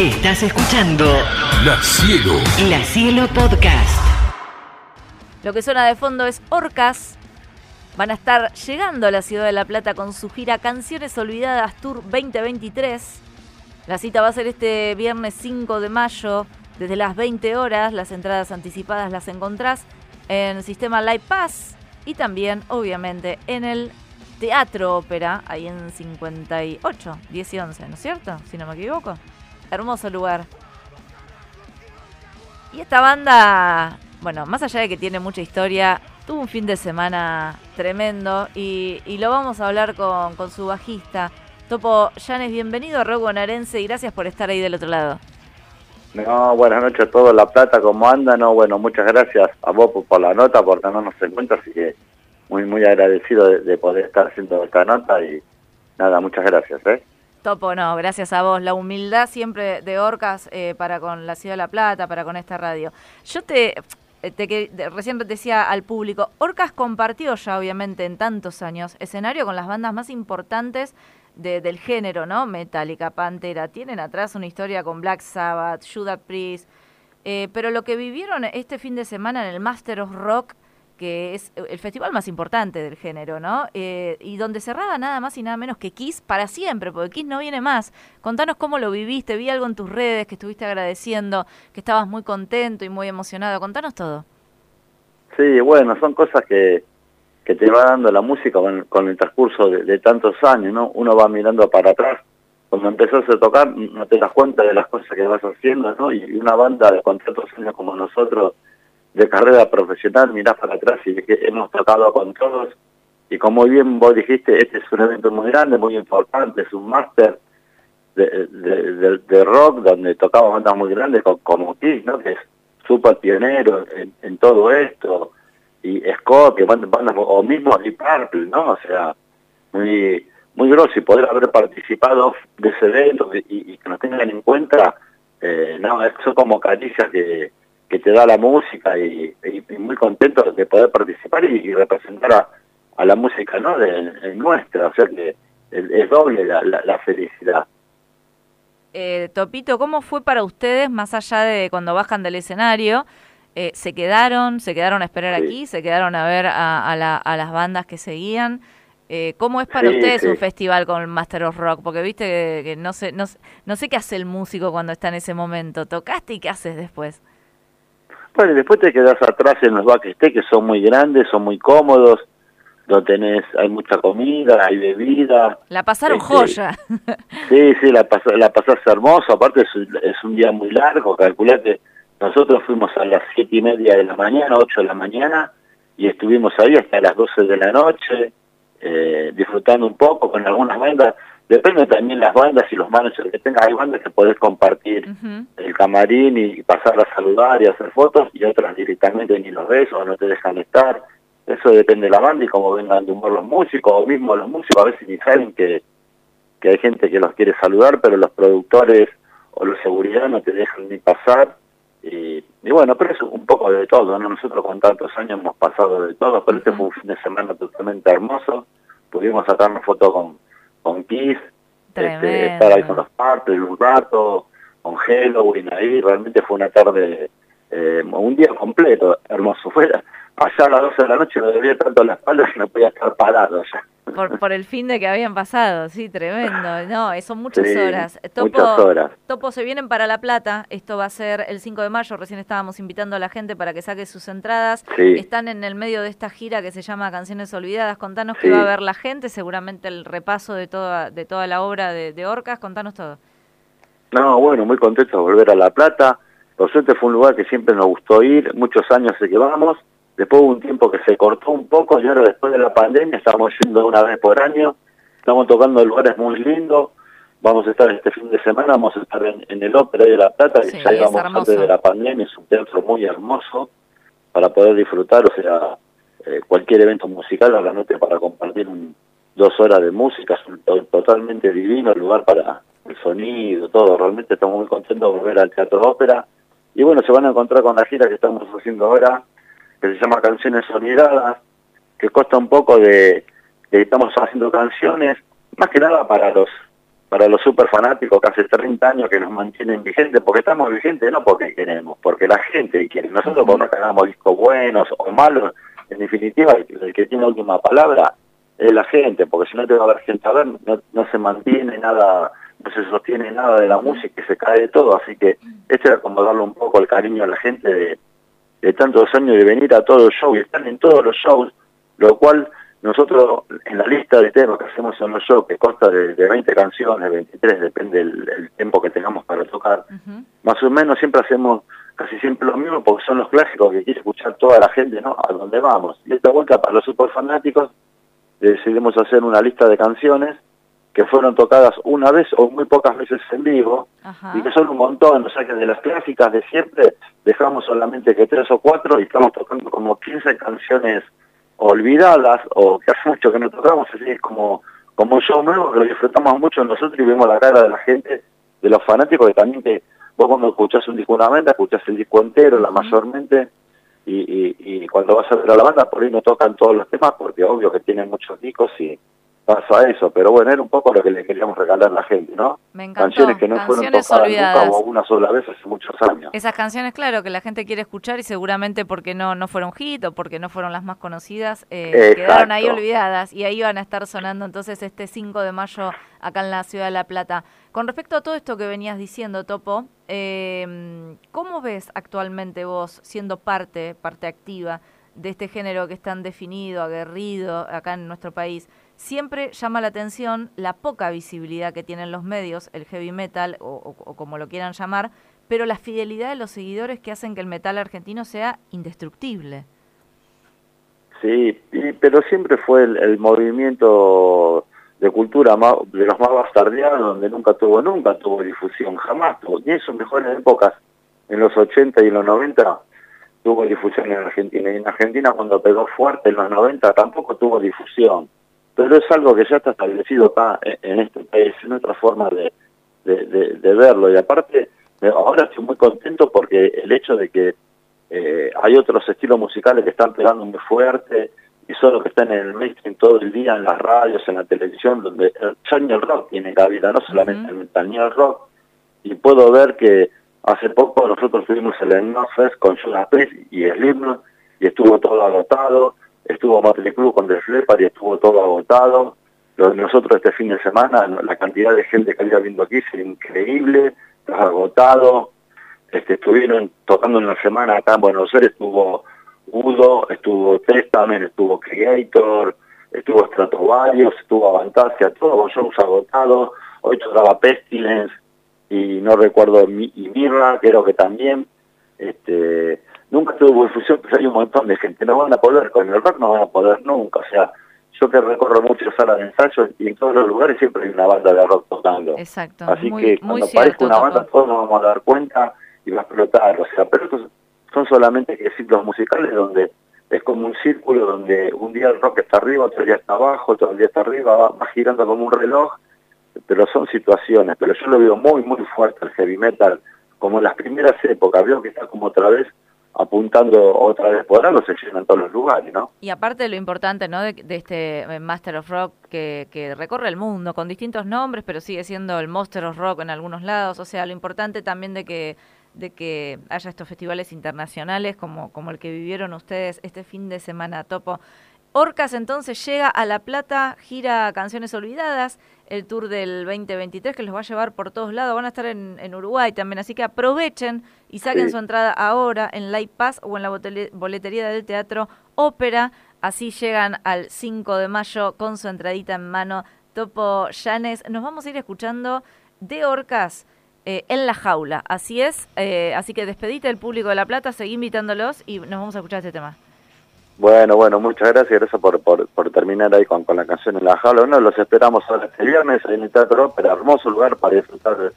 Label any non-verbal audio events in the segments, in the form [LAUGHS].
Estás escuchando La Cielo. La Cielo Podcast. Lo que suena de fondo es Orcas. Van a estar llegando a la ciudad de La Plata con su gira Canciones Olvidadas Tour 2023. La cita va a ser este viernes 5 de mayo desde las 20 horas. Las entradas anticipadas las encontrás en Sistema Live Pass y también, obviamente, en el Teatro Ópera, ahí en 58, 10 y 11, ¿no es cierto? Si no me equivoco. Hermoso lugar. Y esta banda, bueno, más allá de que tiene mucha historia, tuvo un fin de semana tremendo y, y lo vamos a hablar con, con su bajista. Topo Llanes, bienvenido a Rock y gracias por estar ahí del otro lado. No, buenas noches a todos, La Plata, ¿cómo andan? No, bueno, muchas gracias a vos por, por la nota, por tenernos en cuenta, así que muy, muy agradecido de, de poder estar haciendo esta nota y nada, muchas gracias, ¿eh? Topo, no, gracias a vos. La humildad siempre de Orcas eh, para con la Ciudad de La Plata, para con esta radio. Yo te, te que- de- recién decía al público, Orcas compartió ya obviamente en tantos años escenario con las bandas más importantes de- del género, ¿no? Metallica, Pantera, tienen atrás una historia con Black Sabbath, Judas Priest, eh, pero lo que vivieron este fin de semana en el Master of Rock, que es el festival más importante del género, ¿no? Eh, y donde cerraba nada más y nada menos que Kiss para siempre, porque Kiss no viene más. Contanos cómo lo viviste, vi algo en tus redes que estuviste agradeciendo, que estabas muy contento y muy emocionado. Contanos todo. Sí, bueno, son cosas que, que te va dando la música con, el transcurso de, de tantos años, ¿no? Uno va mirando para atrás. Cuando empezás a tocar, no te das cuenta de las cosas que vas haciendo, ¿no? Y una banda de con tantos años como nosotros, de carrera profesional, mirás para atrás y que hemos tocado con todos. Y como bien vos dijiste, este es un evento muy grande, muy importante, es un máster de, de, rock donde tocamos bandas muy grandes co- como Kiss, ¿no? Que es súper pionero en, en todo esto. Y Scott, que bandas, bandas- o mismo Deep Purple, ¿no? O sea, muy muy grosso y poder haber participado de ese evento y, que nos tengan en cuenta, eh, no, eso como caricias que, que te da la música y, y- y muy contento de poder participar y, y representar a, a la música no de, de nuestra, o sea que es, doble la, la, la felicidad. Eh, Topito, ¿cómo fue para ustedes, más allá de cuando bajan del escenario? Eh, ¿Se quedaron? ¿Se quedaron a esperar Sí. aquí? ¿Se quedaron a ver a, a la- a las bandas que seguían? Eh, ¿Cómo es para Sí, ustedes sí. un festival con Master of Rock? Porque viste que, que no, sé, no, no sé qué hace el músico cuando está en ese momento. ¿Tocaste y qué haces después? Bueno, y después te quedas atrás en los backstage que son muy grandes, son muy cómodos, no tenés, hay mucha comida, hay bebida, La pasaron Este, joya. [LAUGHS] Sí, sí, la, pas la pasás hermoso, aparte es, un- es un día muy largo, calculate, nosotros fuimos a las siete y media de la mañana, ocho de la mañana, y estuvimos ahí hasta las doce de la noche, eh, disfrutando un poco con algunas bandas, depende también las bandas y los managers que tengas, hay bandas que podés compartir el camarín y pasar a saludar y hacer fotos, y otras directamente ni los ves o no te dejan estar, eso depende de la banda y cómo vengan de humor los músicos, o mismo los músicos a veces ni saben que que hay gente que los quiere saludar, pero los productores o los seguridad no te dejan ni pasar. Y, y bueno, pero es un poco de todo, ¿no? Nosotros con tantos años hemos pasado de todo, pero este fue un fin de semana totalmente hermoso. Pudimos sacarnos fotos con, con Kiss, este, estar ahí con los partes un rato, con Halloween ahí, realmente fue una tarde, eh, un día completo, hermoso. Fue allá a las 12 de la noche, me dolía tanto la espalda que no podía estar parado ya. Por, por el fin de que habían pasado, sí, tremendo. No, eh, son muchas Sí, horas. muchas horas. Topo, se vienen para La Plata. Esto va a ser el 5 de mayo. Recién estábamos invitando a la gente para que saque sus entradas. Sí. Están en el medio de esta gira que se llama Canciones Olvidadas. Contanos Sí. qué va a ver la gente. Seguramente el repaso de toda, de toda la obra de, de Orcas. Contanos todo. No, bueno, muy contento de volver a La Plata. Por suerte fue un lugar que siempre nos gustó ir, muchos años de que vamos. Después hubo un tiempo que se cortó un poco y ahora después de la pandemia estamos yendo una vez por año. Estamos tocando lugares muy lindos. Vamos a estar este fin de semana, vamos a estar en, en el Ópera de La Plata, que Sí, ya íbamos antes de la pandemia, es un teatro muy hermoso para poder disfrutar, o sea, eh, cualquier evento musical, realmente para compartir un- dos horas de música, es un to- totalmente divino el lugar para el sonido, todo, realmente estamos muy contentos de volver al Teatro Ópera. Y bueno, se van a encontrar con la gira que estamos haciendo ahora, que se llama Canciones Sonidadas, que consta un poco de, que estamos haciendo canciones, más que nada para los para los super fanáticos que hace 30 años que nos mantienen vigentes, porque estamos vigentes no porque queremos, porque la gente quiere. Nosotros por no que hagamos discos buenos o malos, en definitiva, el que tiene última palabra es la gente, porque si no te va a haber gente a ver, no, no se mantiene nada, no se sostiene nada de la música y se cae de todo, así que este era como darle un poco el cariño a la gente de, de tantos años de venir a todos los shows y están en todos los shows, lo cual nosotros en la lista de temas que hacemos en los shows, que consta de, de 20 canciones, 23, depende del tiempo que tengamos para tocar, más o menos siempre hacemos casi siempre lo mismo porque son los clásicos que quiere escuchar toda la gente, ¿no? A donde vamos. Y esta vuelta para los super fanáticos decidimos hacer una lista de canciones que fueron tocadas una vez o muy pocas veces en vivo y que son un montón, o sea que de las clásicas de siempre dejamos solamente que tres o cuatro y estamos tocando como 15 canciones olvidadas o que hace mucho que no tocamos, así es como, como un show nuevo que lo disfrutamos mucho nosotros y vemos la cara de la gente, de los fanáticos que también que vos cuando escuchás un disco una banda, escuchás el disco entero, la mayormente, y, y, y, cuando vas a ver a la banda por ahí no tocan todos los temas porque obvio que tienen muchos discos y pasa eso, pero bueno, era un poco lo que le queríamos regalar a la gente, ¿no? Me encantó. Canciones que no Canciones fueron tocadas olvidadas. nunca o una sola vez hace muchos años. Esas canciones, claro, que la gente quiere escuchar y seguramente porque no, no fueron hit o porque no fueron las más conocidas, eh, quedaron ahí olvidadas y ahí van a estar sonando entonces este 5 de mayo acá en la ciudad de La Plata. Con respecto a todo esto que venías diciendo, Topo, eh, ¿cómo ves actualmente vos siendo parte, parte activa de este género que es tan definido, aguerrido acá en nuestro país? Siempre llama la atención la poca visibilidad que tienen los medios, el heavy metal o, como lo quieran llamar, pero la fidelidad de los seguidores que hacen que el metal argentino sea indestructible. Sí, pero siempre fue el, el movimiento de cultura más, de los más bastardeados, donde nunca tuvo, nunca tuvo difusión, jamás tuvo, ni en sus mejores épocas, en los 80 y en los 90, tuvo difusión en Argentina. Y en Argentina cuando pegó fuerte en los 90 tampoco tuvo difusión. Pero es algo que ya está establecido acá en, este país, es otra forma de, de, de- de verlo. Y aparte, ahora estoy muy contento porque el hecho de que eh, hay otros estilos musicales que están pegando muy fuerte y solo que están en el mainstream todo el día en las radios, en la televisión, donde el, ya ni el rock tiene cabida, no solamente el metal, ni el rock. Y puedo ver que hace poco nosotros tuvimos el Ennofest con Judas Priest y Slipknot y estuvo todo agotado, estuvo Motley Crue con The y estuvo todo agotado. Nosotros este fin de semana, la cantidad de gente que había viendo aquí es increíble, está agotado, este, estuvieron tocando en la semana acá en Buenos Aires, estuvo Udo, estuvo Testament, estuvo Creator, estuvo Stratovarius, estuvo Avantasia, todos shows agotados, hoy tocaba Pestilence y no recuerdo, y Mirra, creo que también, este, tuvo difusión, pues hay un montón de gente, no van a poder, con el rock no van a poder nunca, o sea, yo que recorro muchas salas de ensayo y en todos los lugares siempre hay una banda de rock tocando. Exacto. Así muy, que cuando aparezca una banda todos nos vamos a dar cuenta y va a explotar. O sea, pero estos son solamente ciclos musicales donde es como un círculo donde un día el rock está arriba, otro día está abajo, otro día está arriba, va, va girando como un reloj, pero son situaciones. Pero yo lo veo muy, muy fuerte el heavy metal, como en las primeras épocas, veo que está como otra vez apuntando otra vez por algo, se llena en todos los lugares, ¿no? Y aparte lo importante ¿no? de, de este eh, Master of Rock que, que recorre el mundo con distintos nombres, pero sigue siendo el Monster of Rock en algunos lados. O sea, lo importante también de que de que haya estos festivales internacionales como, como el que vivieron ustedes este fin de semana, Topo. Orcas entonces llega a La Plata, gira Canciones Olvidadas, el tour del 2023 que los va a llevar por todos lados, van a estar en, en Uruguay también, así que aprovechen y saquen Sí. su entrada ahora en Light Pass o en la boletería del Teatro Ópera, así llegan al 5 de mayo con su entradita en mano. Topo Llanes, nos vamos a ir escuchando de Orcas eh, en la jaula, así es, eh, así que despedite del público de La Plata, seguí invitándolos y nos vamos a escuchar este tema. Bueno, bueno, muchas gracias, gracias por, por, por terminar ahí con, con la canción en la jaula. Bueno, los esperamos ahora este viernes en el Teatro Ópera, hermoso lugar para disfrutar de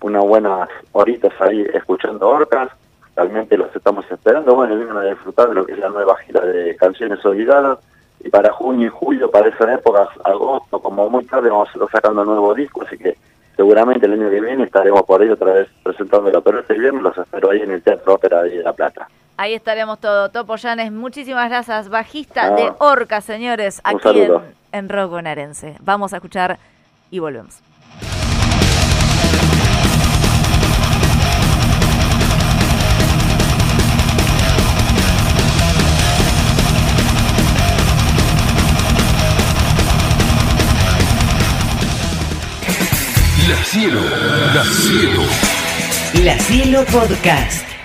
unas buenas horitas ahí escuchando orcas. Realmente los estamos esperando. Bueno, vienen a disfrutar de lo que es la nueva gira de canciones olvidadas. Y para junio y julio, para esa época, agosto, como muy tarde, vamos a estar sacando un nuevo disco, así que seguramente el año que viene estaremos por ahí otra vez presentándolo. Pero este viernes los espero ahí en el Teatro Ópera de La Plata. Ahí estaremos todo. Topo Llanes, muchísimas gracias. Bajista de ah. Orca, señores, aquí en, en Rock Vamos a escuchar y volvemos. La Cielo, La Cielo. La Cielo Podcast.